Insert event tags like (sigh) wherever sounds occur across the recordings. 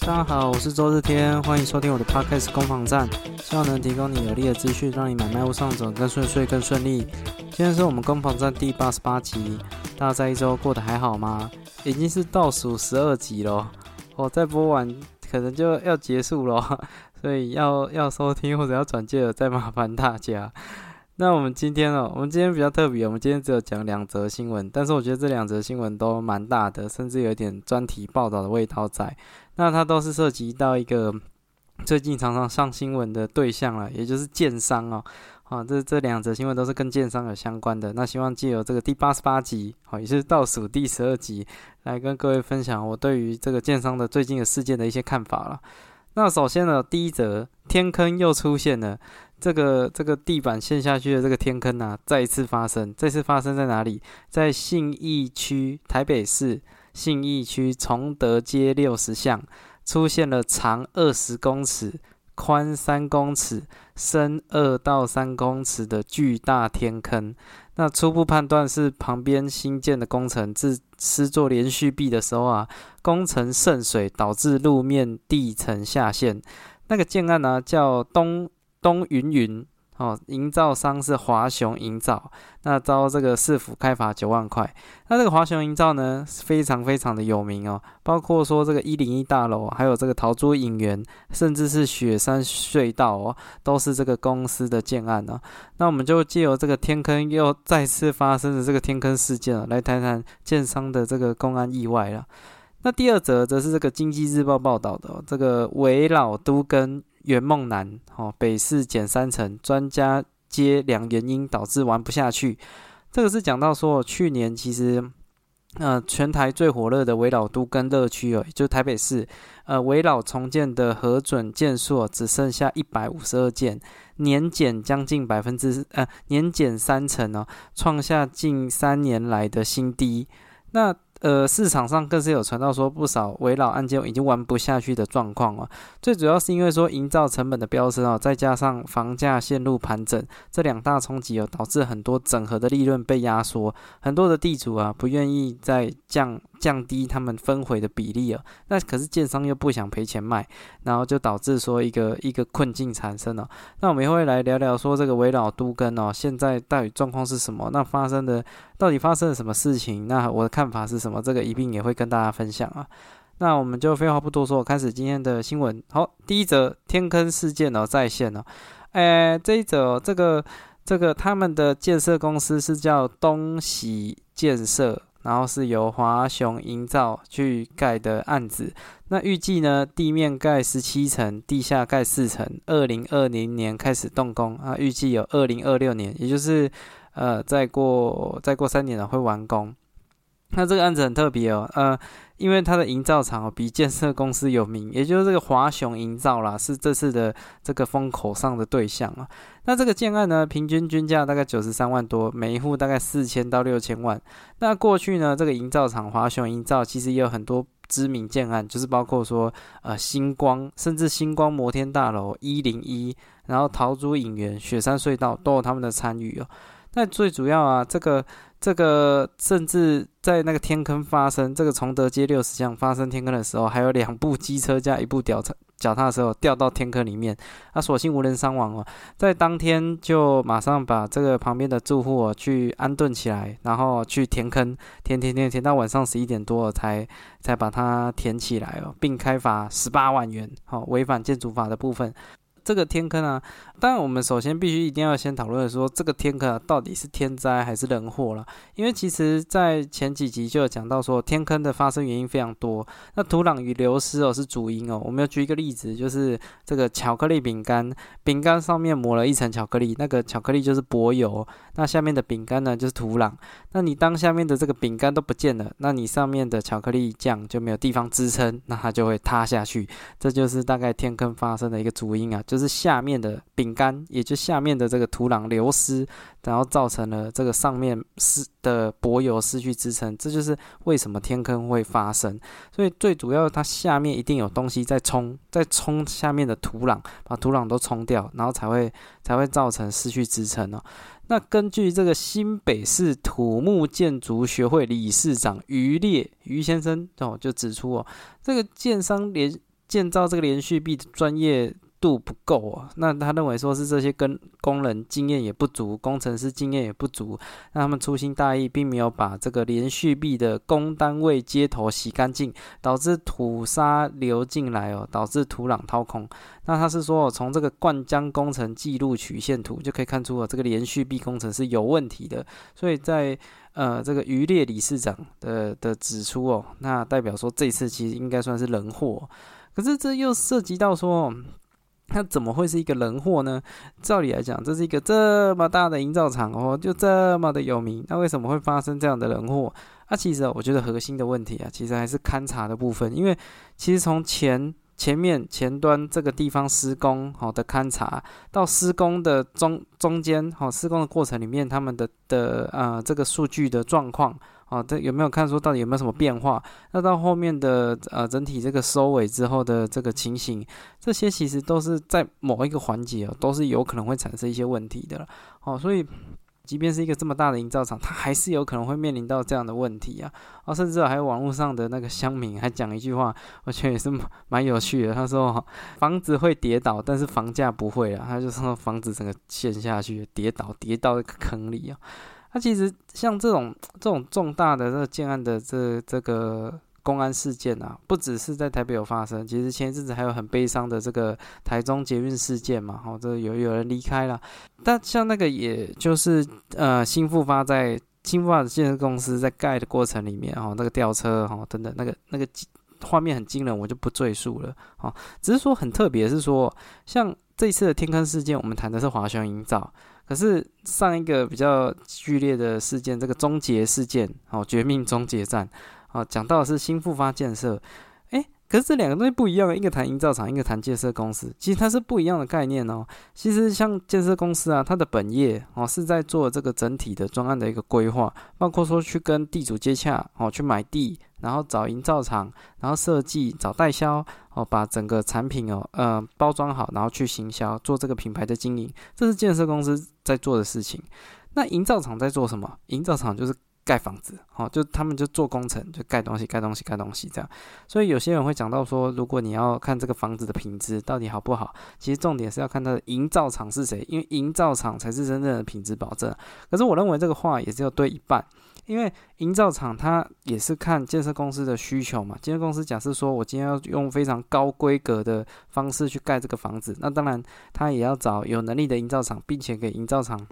大家好，我是周日天，欢迎收听我的 Podcast 攻防战，希望能提供你有力的资讯，让你买卖物上涨更顺遂、更顺利。今天是我们攻防战第八十八集，大家在一周过得还好吗？已经是倒数十二集了，我再播完可能就要结束了，所以要要收听或者要转介的，再麻烦大家。那我们今天哦，我们今天比较特别，我们今天只有讲两则新闻，但是我觉得这两则新闻都蛮大的，甚至有点专题报道的味道在。那它都是涉及到一个最近常常上新闻的对象了，也就是建商哦。啊，这这两则新闻都是跟建商有相关的。那希望借由这个第八十八集，好，也是倒数第十二集，来跟各位分享我对于这个建商的最近的事件的一些看法了。那首先呢，第一则天坑又出现了。这个这个地板陷下去的这个天坑啊，再一次发生。这次发生在哪里？在信义区台北市信义区崇德街六十巷，出现了长二十公尺、宽三公尺、深二到三公尺的巨大天坑。那初步判断是旁边新建的工程自施作连续壁的时候啊，工程渗水导致路面地层下陷。那个建案呢，叫东。东云云哦，营造商是华雄营造，那招这个市府开罚九万块。那这个华雄营造呢，非常非常的有名哦，包括说这个一零一大楼，还有这个桃珠影园，甚至是雪山隧道哦，都是这个公司的建案呢。那我们就借由这个天坑又再次发生的这个天坑事件啊，来谈谈建商的这个公安意外了。那第二则则是这个经济日报报道的，哦这个围老都跟。圆梦男，哦，北市减三成，专家接两原因导致玩不下去。这个是讲到说，去年其实，呃，全台最火热的围老都跟乐区哦，就台北市，呃，围老重建的核准件数只剩下一百五十二件，年减将近百分之，呃，年减三成哦，创下近三年来的新低。那呃，市场上更是有传到说不少围绕案件已经玩不下去的状况啊。最主要是因为说营造成本的飙升啊，再加上房价陷入盘整，这两大冲击啊，导致很多整合的利润被压缩，很多的地主啊不愿意再降。降低他们分回的比例了，那可是建商又不想赔钱卖，然后就导致说一个一个困境产生了。那我们也会来聊聊说这个围绕都跟哦，现在到底状况是什么？那发生的到底发生了什么事情？那我的看法是什么？这个一并也会跟大家分享啊。那我们就废话不多说，开始今天的新闻。好，第一则天坑事件哦，在线哦。诶，这一则这个这个他们的建设公司是叫东喜建设。然后是由华雄营造去盖的案子，那预计呢，地面盖十七层，地下盖四层，二零二零年开始动工啊，预计有二零二六年，也就是呃，再过再过三年了会完工。那这个案子很特别哦，呃，因为它的营造厂比建设公司有名，也就是这个华雄营造啦，是这次的这个风口上的对象啊。那这个建案呢，平均均价大概九十三万多，每一户大概四千到六千万。那过去呢，这个营造厂华雄营造其实也有很多知名建案，就是包括说呃星光，甚至星光摩天大楼一零一，然后桃竹影园、雪山隧道都有他们的参与哦。那最主要啊，这个。这个甚至在那个天坑发生，这个崇德街六十巷发生天坑的时候，还有两部机车加一部脚踏脚踏车掉到天坑里面，那所幸无人伤亡哦。在当天就马上把这个旁边的住户去安顿起来，然后去填坑，填填填填到晚上十一点多才才把它填起来哦，并开罚十八万元，好违反建筑法的部分。这个天坑啊，当然我们首先必须一定要先讨论说，这个天坑啊到底是天灾还是人祸了？因为其实，在前几集就有讲到说，天坑的发生原因非常多。那土壤与流失哦是主因哦。我们要举一个例子，就是这个巧克力饼干，饼干上面抹了一层巧克力，那个巧克力就是柏油，那下面的饼干呢就是土壤。那你当下面的这个饼干都不见了，那你上面的巧克力酱就没有地方支撑，那它就会塌下去。这就是大概天坑发生的一个主因啊。就是下面的饼干，也就下面的这个土壤流失，然后造成了这个上面失的柏油失去支撑，这就是为什么天坑会发生。所以最主要，它下面一定有东西在冲，在冲下面的土壤，把土壤都冲掉，然后才会才会造成失去支撑哦。那根据这个新北市土木建筑学会理事长于烈于先生哦，就指出哦，这个建商连。建造这个连续壁的专业。度不够啊，那他认为说是这些跟工人经验也不足，工程师经验也不足，那他们粗心大意，并没有把这个连续壁的工单位接头洗干净，导致土沙流进来哦，导致土壤掏空。那他是说，从这个灌浆工程记录曲线图就可以看出哦，这个连续壁工程是有问题的。所以在呃这个渔猎理事长的的指出哦，那代表说这次其实应该算是人祸。可是这又涉及到说。(laughs) 那怎么会是一个人祸呢？照理来讲，这是一个这么大的营造厂哦，就这么的有名，那为什么会发生这样的人祸？啊，其实我觉得核心的问题啊，其实还是勘察的部分，因为其实从前前面前端这个地方施工好的勘察，到施工的中中间好施工的过程里面，他们的的呃这个数据的状况。啊，这有没有看出到底有没有什么变化？那到后面的呃整体这个收尾之后的这个情形，这些其实都是在某一个环节哦，都是有可能会产生一些问题的了。哦，所以即便是一个这么大的营造厂，它还是有可能会面临到这样的问题啊。哦，甚至还有网络上的那个乡民还讲一句话，我觉得也是蛮有趣的。他说房子会跌倒，但是房价不会啊。他就说房子整个陷下去，跌倒跌到一个坑里啊。它其实像这种这种重大的这个建案的这这个公安事件啊，不只是在台北有发生，其实前一阵子还有很悲伤的这个台中捷运事件嘛，哦，这有有人离开了。但像那个也就是呃新复发在新复发的建设公司在盖的过程里面，哦，那个吊车哈等等那个那个画面很惊人，我就不赘述了。哦，只是说很特别是说，像这一次的天坑事件，我们谈的是华雄营造。可是上一个比较剧烈的事件，这个终结事件，哦，绝命终结战，哦，讲到的是新复发建设，诶，可是这两个东西不一样啊，一个谈营造厂，一个谈建设公司，其实它是不一样的概念哦。其实像建设公司啊，它的本业哦是在做这个整体的专案的一个规划，包括说去跟地主接洽，哦，去买地。然后找营造厂，然后设计找代销哦，把整个产品哦，呃，包装好，然后去行销，做这个品牌的经营，这是建设公司在做的事情。那营造厂在做什么？营造厂就是盖房子，哦，就他们就做工程，就盖东西，盖东西，盖东西这样。所以有些人会讲到说，如果你要看这个房子的品质到底好不好，其实重点是要看它的营造厂是谁，因为营造厂才是真正的品质保证。可是我认为这个话也只有对一半。因为营造厂它也是看建设公司的需求嘛。建设公司假设说我今天要用非常高规格的方式去盖这个房子，那当然他也要找有能力的营造厂，并且给营造厂。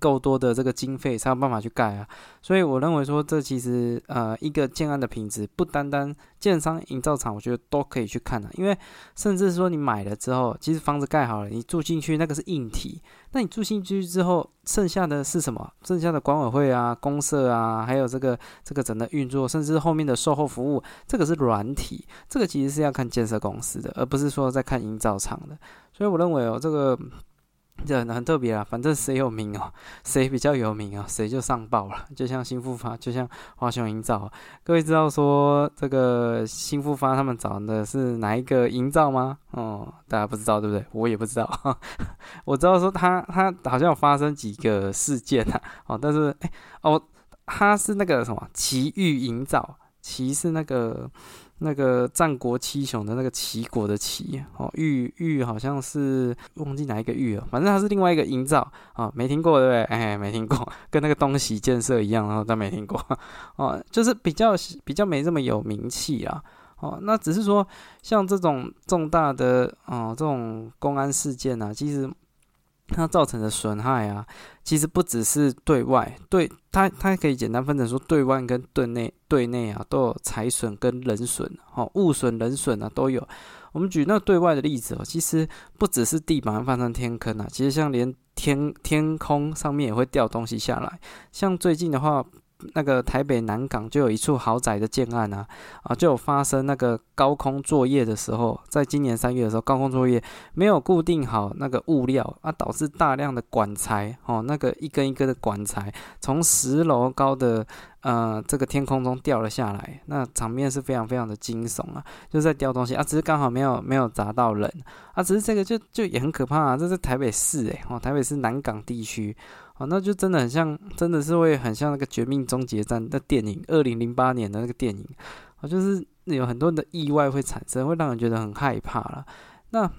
够多的这个经费才有办法去盖啊，所以我认为说这其实呃一个建安的品质不单单建商营造厂，我觉得都可以去看的，因为甚至说你买了之后，其实房子盖好了，你住进去那个是硬体，那你住进去之后，剩下的是什么？剩下的管委会啊、公社啊，还有这个这个整个运作，甚至后面的售后服务，这个是软体，这个其实是要看建设公司的，而不是说在看营造厂的，所以我认为哦这个。(laughs) 这很特别啊，反正谁有名哦，谁比较有名啊，谁就上报了。就像新复发，就像华雄营造，各位知道说这个新复发他们找的是哪一个营造吗？哦，大家不知道对不对？我也不知道。(laughs) 我知道说他他好像有发生几个事件啊，哦，但是哎哦，他是那个什么奇遇营造，奇是那个。那个战国七雄的那个齐国的齐哦，玉玉好像是忘记哪一个玉了，反正它是另外一个营造啊，没听过对不对？(laughs) 哎，没听过，跟那个东西建设一样，然后但没听过哦，就是比较比较没这么有名气啊。哦，那只是说像这种重大的哦这种公安事件啊，其实。它造成的损害啊，其实不只是对外，对它它可以简单分成说，对外跟对内，对内啊都有财损跟人损，哦，物损人损啊都有。我们举那对外的例子哦，其实不只是地板翻成天坑啊，其实像连天天空上面也会掉东西下来，像最近的话。那个台北南港就有一处豪宅的建案啊，啊，就有发生那个高空作业的时候，在今年三月的时候，高空作业没有固定好那个物料啊，导致大量的管材哦，那个一根一根的管材从十楼高的呃这个天空中掉了下来，那场面是非常非常的惊悚啊，就在掉东西啊，只是刚好没有没有砸到人啊，只是这个就就也很可怕啊，这是台北市诶，哦，台北市南港地区。哦，那就真的很像，真的是会很像那个《绝命终结战》的电影，二零零八年的那个电影，啊，就是有很多的意外会产生，会让人觉得很害怕了。那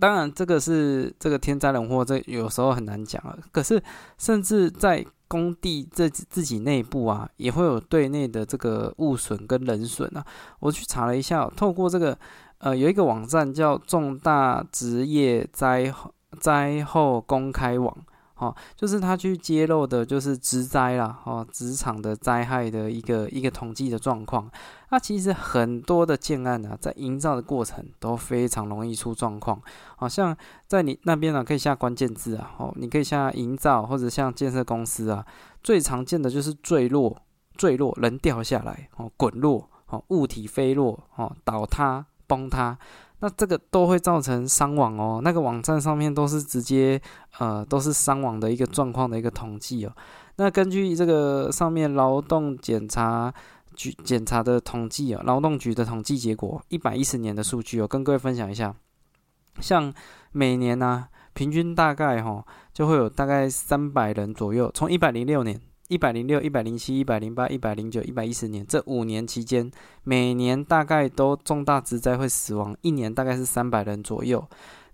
当然，这个是这个天灾人祸，这有时候很难讲啊。可是，甚至在工地这自己内部啊，也会有对内的这个物损跟人损啊。我去查了一下，透过这个呃，有一个网站叫重大职业灾灾后公开网。哦，就是他去揭露的，就是职灾啦，哦，职场的灾害的一个一个统计的状况。那其实很多的建案呢，在营造的过程都非常容易出状况。好像在你那边呢，可以下关键字啊，哦，你可以下营造或者像建设公司啊，最常见的就是坠落、坠落，人掉下来，哦，滚落，哦，物体飞落，哦，倒塌、崩塌。那这个都会造成伤亡哦，那个网站上面都是直接呃都是伤亡的一个状况的一个统计哦。那根据这个上面劳动检查局检查的统计啊，劳动局的统计结果，一百一十年的数据哦，跟各位分享一下。像每年呢，平均大概哈就会有大概三百人左右，从一百零六年。一百零六、一百零七、一百零八、一百零九、一百一十年这五年期间，每年大概都重大职灾会死亡，一年大概是三百人左右。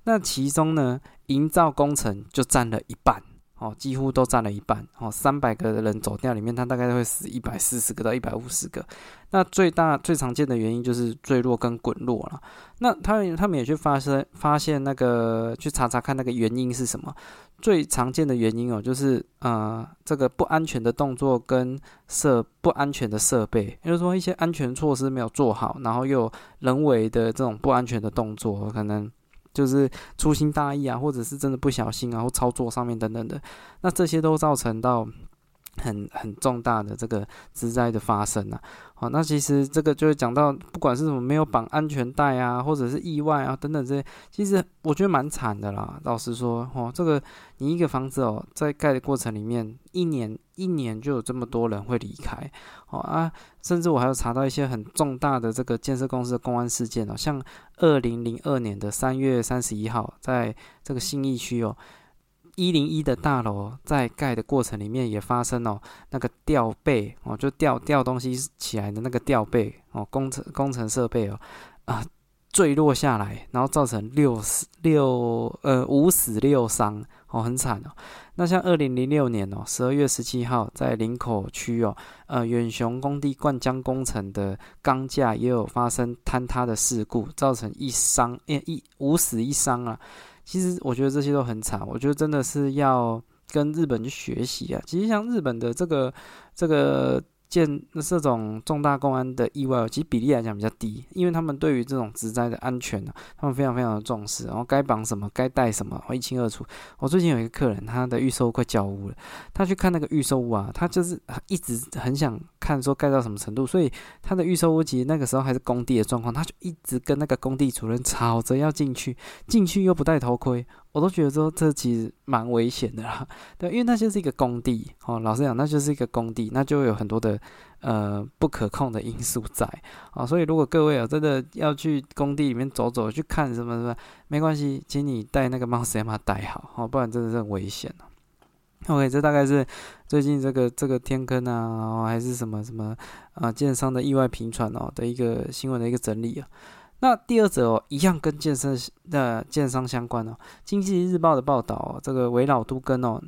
那其中呢，营造工程就占了一半。哦，几乎都占了一半。哦，三百个人走掉里面，他大概会死一百四十个到一百五十个。那最大最常见的原因就是坠落跟滚落了。那他他们也去发生发现那个去查查看那个原因是什么？最常见的原因哦，就是呃这个不安全的动作跟设不安全的设备，也就是说一些安全措施没有做好，然后又人为的这种不安全的动作，可能。就是粗心大意啊，或者是真的不小心然后操作上面等等的，那这些都造成到很很重大的这个之灾的发生啊。好，那其实这个就是讲到，不管是什么没有绑安全带啊，或者是意外啊等等这些，其实我觉得蛮惨的啦。老实说，哦，这个你一个房子哦，在盖的过程里面，一年一年就有这么多人会离开，哦啊，甚至我还有查到一些很重大的这个建设公司的公安事件哦，像二零零二年的三月三十一号，在这个信义区哦。一零一的大楼在盖的过程里面也发生了那个吊背哦，就吊吊东西起来的那个吊背哦，工程工程设备哦啊坠落下来，然后造成六死六呃五死六伤哦，很惨哦。那像二零零六年哦，十二月十七号在林口区哦，呃远雄工地灌浆工程的钢架也有发生坍塌的事故，造成一伤一一五死一伤啊。其实我觉得这些都很惨，我觉得真的是要跟日本去学习啊。其实像日本的这个这个。建这种重大公安的意外，其实比例来讲比较低，因为他们对于这种职灾的安全呢，他们非常非常的重视，然后该绑什么，该带什么，一清二楚。我最近有一个客人，他的预售快交屋了，他去看那个预售屋啊，他就是一直很想看说盖到什么程度，所以他的预售屋其实那个时候还是工地的状况，他就一直跟那个工地主任吵着要进去，进去又不戴头盔。我都觉得说这其实蛮危险的啦，(laughs) 对，因为那就是一个工地哦。老实讲，那就是一个工地，那就有很多的呃不可控的因素在啊。所以如果各位啊真的要去工地里面走走，去看什么什么，没关系，请你带那个帽子，把它戴好哦，不然真的是很危险哦。OK，这大概是最近这个这个天坑啊，还是什么什么啊，建商的意外频传哦的一个新闻的一个整理啊。那第二则哦，一样跟健身的健商相关哦。经济日报的报道，这个围绕都跟哦，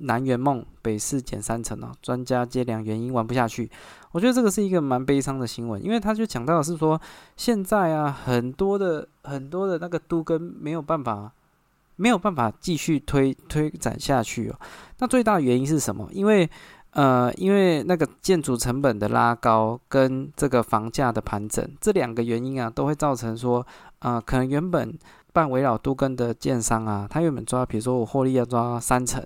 南园梦北市减三成哦，专家揭两原因玩不下去。我觉得这个是一个蛮悲伤的新闻，因为他就讲到的是说，现在啊，很多的很多的那个都跟没有办法没有办法继续推推展下去哦。那最大的原因是什么？因为呃，因为那个建筑成本的拉高跟这个房价的盘整这两个原因啊，都会造成说，啊，可能原本办围绕都跟的建商啊，他原本抓，比如说我获利要抓三成，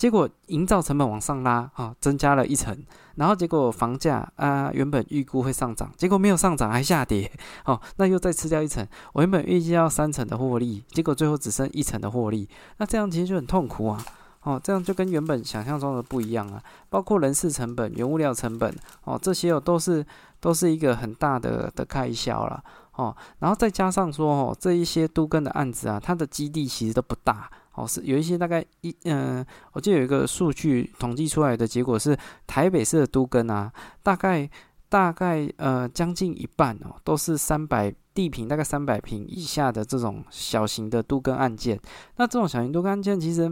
结果营造成本往上拉啊，增加了一层，然后结果房价啊，原本预估会上涨，结果没有上涨还下跌，哦，那又再吃掉一层，我原本预计要三成的获利，结果最后只剩一层的获利，那这样其实就很痛苦啊。哦，这样就跟原本想象中的不一样啊！包括人事成本、原物料成本，哦，这些哦都是都是一个很大的的开销了，哦，然后再加上说哦，这一些都跟的案子啊，它的基地其实都不大，哦，是有一些大概一嗯，我记得有一个数据统计出来的结果是，台北市的都更啊，大概大概呃将近一半哦，都是三百地平大概三百平以下的这种小型的都更案件。那这种小型都更案件，其实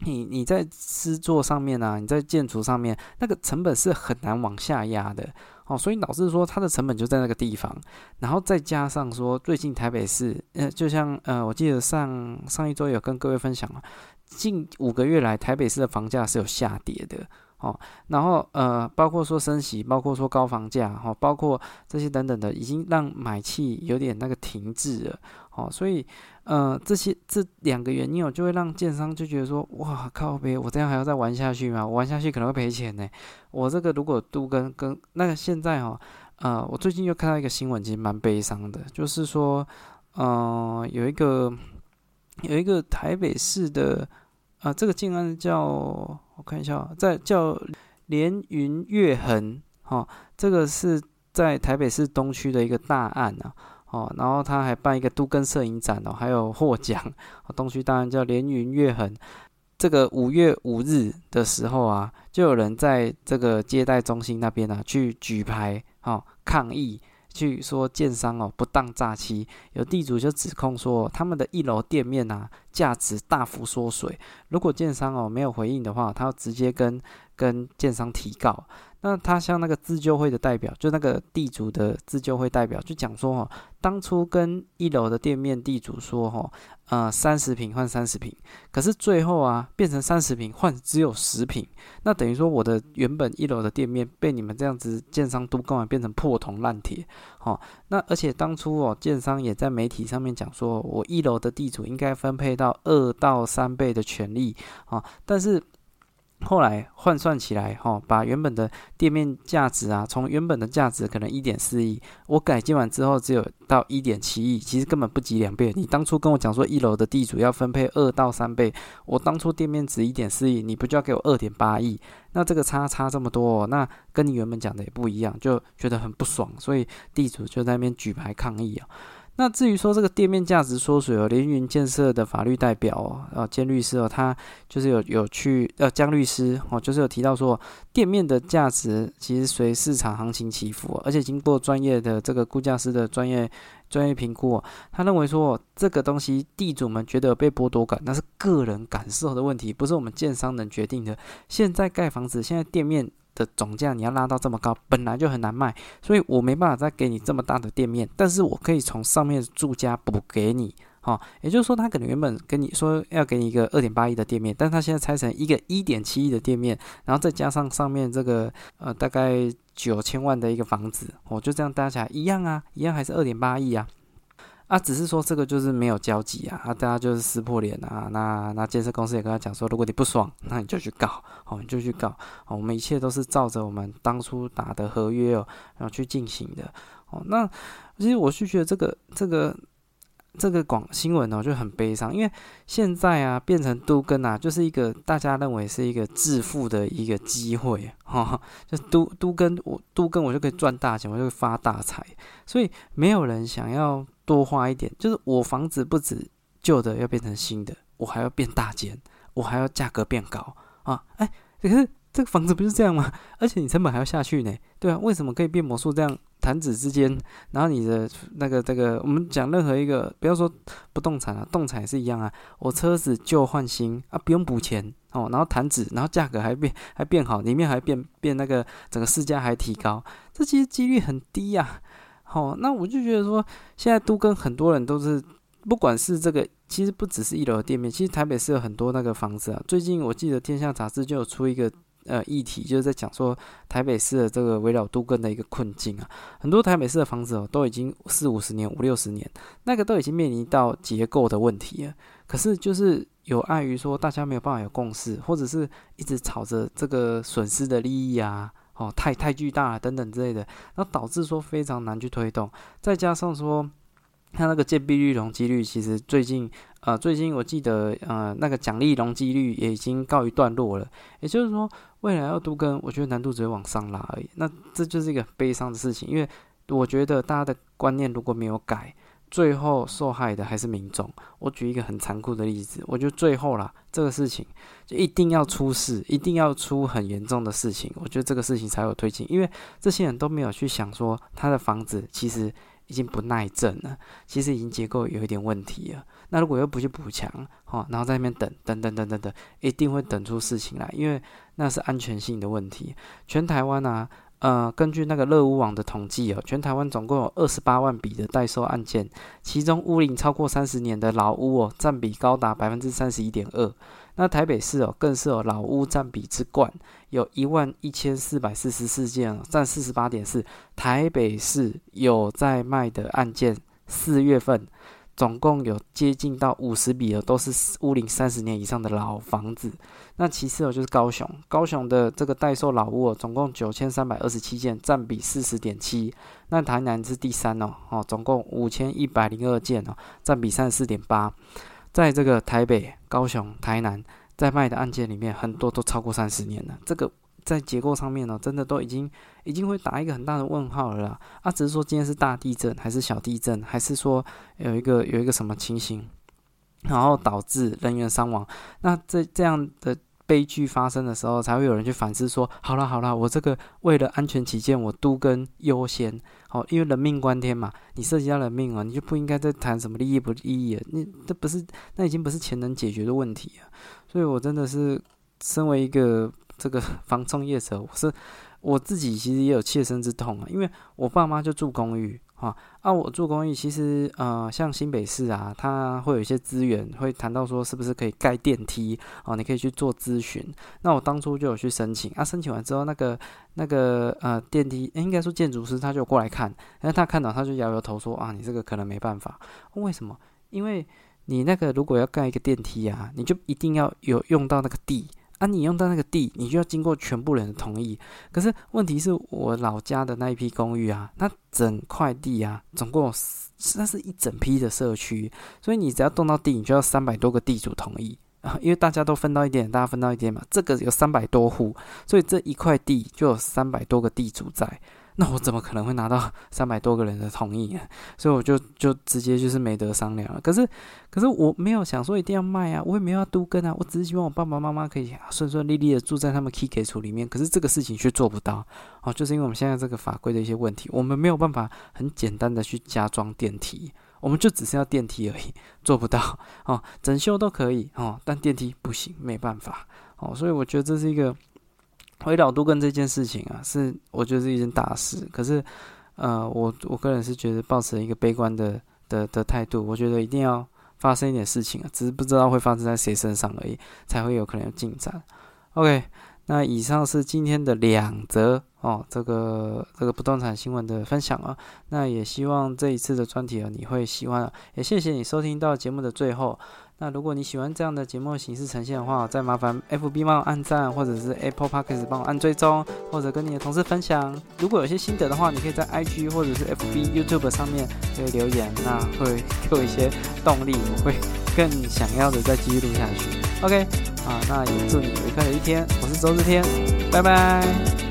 你你在施作上面啊，你在建筑上面，那个成本是很难往下压的哦，所以导致说它的成本就在那个地方。然后再加上说，最近台北市，呃，就像呃，我记得上上一周有跟各位分享了，近五个月来台北市的房价是有下跌的。哦，然后呃，包括说升息，包括说高房价，哈，包括这些等等的，已经让买气有点那个停滞了，哦，所以呃，这些这两个原因哦，就会让建商就觉得说，哇靠呗，我这样还要再玩下去吗？玩下去可能会赔钱呢。我这个如果都跟跟那个现在哈，呃，我最近又看到一个新闻，其实蛮悲伤的，就是说，呃，有一个有一个台北市的。啊，这个建案叫我看一下，在叫连云月痕，哈，这个是在台北市东区的一个大案啊，哦，然后他还办一个都更摄影展哦，还有获奖，东区当然叫连云月痕，这个五月五日的时候啊，就有人在这个接待中心那边啊去举牌，哦，抗议。去说建商哦不当诈欺，有地主就指控说他们的一楼店面呐价值大幅缩水，如果建商哦没有回应的话，他要直接跟跟建商提告。那他像那个自救会的代表，就那个地主的自救会代表，就讲说哦，当初跟一楼的店面地主说哦，呃，三十平换三十平，可是最后啊，变成三十平换只有十平，那等于说我的原本一楼的店面被你们这样子建商都干嘛变成破铜烂铁？哦，那而且当初哦，建商也在媒体上面讲说，我一楼的地主应该分配到二到三倍的权利啊，但是。后来换算起来，哈，把原本的店面价值啊，从原本的价值可能一点四亿，我改建完之后只有到一点七亿，其实根本不及两倍。你当初跟我讲说一楼的地主要分配二到三倍，我当初店面值一点四亿，你不就要给我二点八亿？那这个差差这么多，那跟你原本讲的也不一样，就觉得很不爽，所以地主就在那边举牌抗议啊。那至于说这个店面价值缩水哦，连云建设的法律代表哦，啊，兼律师哦，他就是有有去呃，江律师哦，就是有提到说，店面的价值其实随市场行情起伏，而且经过专业的这个估价师的专业专业评估，他认为说这个东西地主们觉得被剥夺感，那是个人感受的问题，不是我们建商能决定的。现在盖房子，现在店面。的总价你要拉到这么高，本来就很难卖，所以我没办法再给你这么大的店面，但是我可以从上面住家补给你，哈，也就是说他可能原本跟你说要给你一个二点八亿的店面，但他现在拆成一个一点七亿的店面，然后再加上上面这个呃大概九千万的一个房子，我就这样搭起来一样啊，一样还是二点八亿啊。啊，只是说这个就是没有交集啊，啊，大家就是撕破脸啊。那那建设公司也跟他讲说，如果你不爽，那你就去告，哦，你就去告，哦，我们一切都是照着我们当初打的合约哦，然后去进行的，哦，那其实我是觉得这个这个这个广新闻哦就很悲伤，因为现在啊变成都跟啊，就是一个大家认为是一个致富的一个机会，哈，就都都跟我都跟我就可以赚大钱，我就会发大财，所以没有人想要。多花一点，就是我房子不止旧的要变成新的，我还要变大间，我还要价格变高啊！哎，可是这个房子不是这样吗？而且你成本还要下去呢，对啊？为什么可以变魔术这样弹指之间？然后你的那个这个，我们讲任何一个，不要说不动产啊，动产也是一样啊。我车子旧换新啊，不用补钱哦，然后弹指，然后价格还变还变好，里面还变变那个整个市价还提高，这其实几率很低呀。好，那我就觉得说，现在都跟很多人都是，不管是这个，其实不只是一楼的店面，其实台北市有很多那个房子啊。最近我记得《天下杂志》就有出一个呃议题，就是在讲说台北市的这个围绕都更的一个困境啊。很多台北市的房子哦，都已经四五十年、五六十年，那个都已经面临到结构的问题了。可是就是有碍于说大家没有办法有共识，或者是一直吵着这个损失的利益啊。哦，太太巨大了等等之类的，那导致说非常难去推动，再加上说，它那个借币率、容积率，其实最近，呃，最近我记得，呃，那个奖励容积率也已经告一段落了。也就是说，未来要都跟，我觉得难度只会往上拉而已。那这就是一个悲伤的事情，因为我觉得大家的观念如果没有改，最后受害的还是民众。我举一个很残酷的例子，我觉得最后啦，这个事情就一定要出事，一定要出很严重的事情，我觉得这个事情才有推进。因为这些人都没有去想说，他的房子其实已经不耐震了，其实已经结构有一点问题了。那如果又不去补强，哈，然后在那边等等等等等等，一定会等出事情来，因为那是安全性的问题。全台湾啊。呃，根据那个乐屋网的统计哦，全台湾总共有二十八万笔的代收案件，其中屋龄超过三十年的老屋哦，占比高达百分之三十一点二。那台北市哦，更是有老屋占比之冠，有一万一千四百四十四件，占四十八点四。台北市有在卖的案件，四月份。总共有接近到五十笔的，都是屋龄三十年以上的老房子。那其次哦，就是高雄，高雄的这个代售老屋哦，总共九千三百二十七件，占比四十点七。那台南是第三哦，哦，总共五千一百零二件哦，占比三十四点八。在这个台北、高雄、台南在卖的案件里面，很多都超过三十年了。这个。在结构上面呢，真的都已经已经会打一个很大的问号了啦。啊，只是说今天是大地震还是小地震，还是说有一个有一个什么情形，然后导致人员伤亡。那这这样的悲剧发生的时候，才会有人去反思说：好了好了，我这个为了安全起见，我都跟优先。好，因为人命关天嘛，你涉及到人命啊，你就不应该再谈什么利益不利益啊。你这不是那已经不是钱能解决的问题啊。所以我真的是身为一个。这个房中业者，我是我自己，其实也有切身之痛啊。因为我爸妈就住公寓啊，啊，我住公寓，其实呃，像新北市啊，它会有一些资源，会谈到说是不是可以盖电梯啊，你可以去做咨询。那我当初就有去申请啊，申请完之后，那个那个呃电梯，应该说建筑师他就过来看，那他看到他就摇摇头说啊，你这个可能没办法。为什么？因为你那个如果要盖一个电梯啊，你就一定要有用到那个地。啊，你用到那个地，你就要经过全部人的同意。可是问题是我老家的那一批公寓啊，那整块地啊，总共有那是一整批的社区，所以你只要动到地，你就要三百多个地主同意啊，(laughs) 因为大家都分到一点，大家分到一点嘛。这个有三百多户，所以这一块地就有三百多个地主在。那我怎么可能会拿到 (laughs) 三百多个人的同意啊？所以我就就直接就是没得商量了。可是，可是我没有想说一定要卖啊，我也没有要都跟啊，我只是希望我爸爸妈妈可以顺顺利利的住在他们 K K 处里面。可是这个事情却做不到哦，就是因为我们现在这个法规的一些问题，我们没有办法很简单的去加装电梯，我们就只是要电梯而已，做不到哦，整修都可以哦，但电梯不行，没办法哦，所以我觉得这是一个。回老都跟这件事情啊，是我觉得是一件大事。可是，呃，我我个人是觉得抱持一个悲观的的的态度。我觉得一定要发生一点事情啊，只是不知道会发生在谁身上而已，才会有可能有进展。OK，那以上是今天的两则哦，这个这个不动产新闻的分享啊。那也希望这一次的专题啊，你会喜欢。也谢谢你收听到节目的最后。那如果你喜欢这样的节目形式呈现的话，再麻烦 FB 帮我按赞，或者是 Apple Podcast 帮我按追踪，或者跟你的同事分享。如果有些心得的话，你可以在 IG 或者是 FB、YouTube 上面可以留言，那会给我一些动力，我会更想要的再继续录下去。OK，啊，那也祝你愉快的一天。我是周日天，拜拜。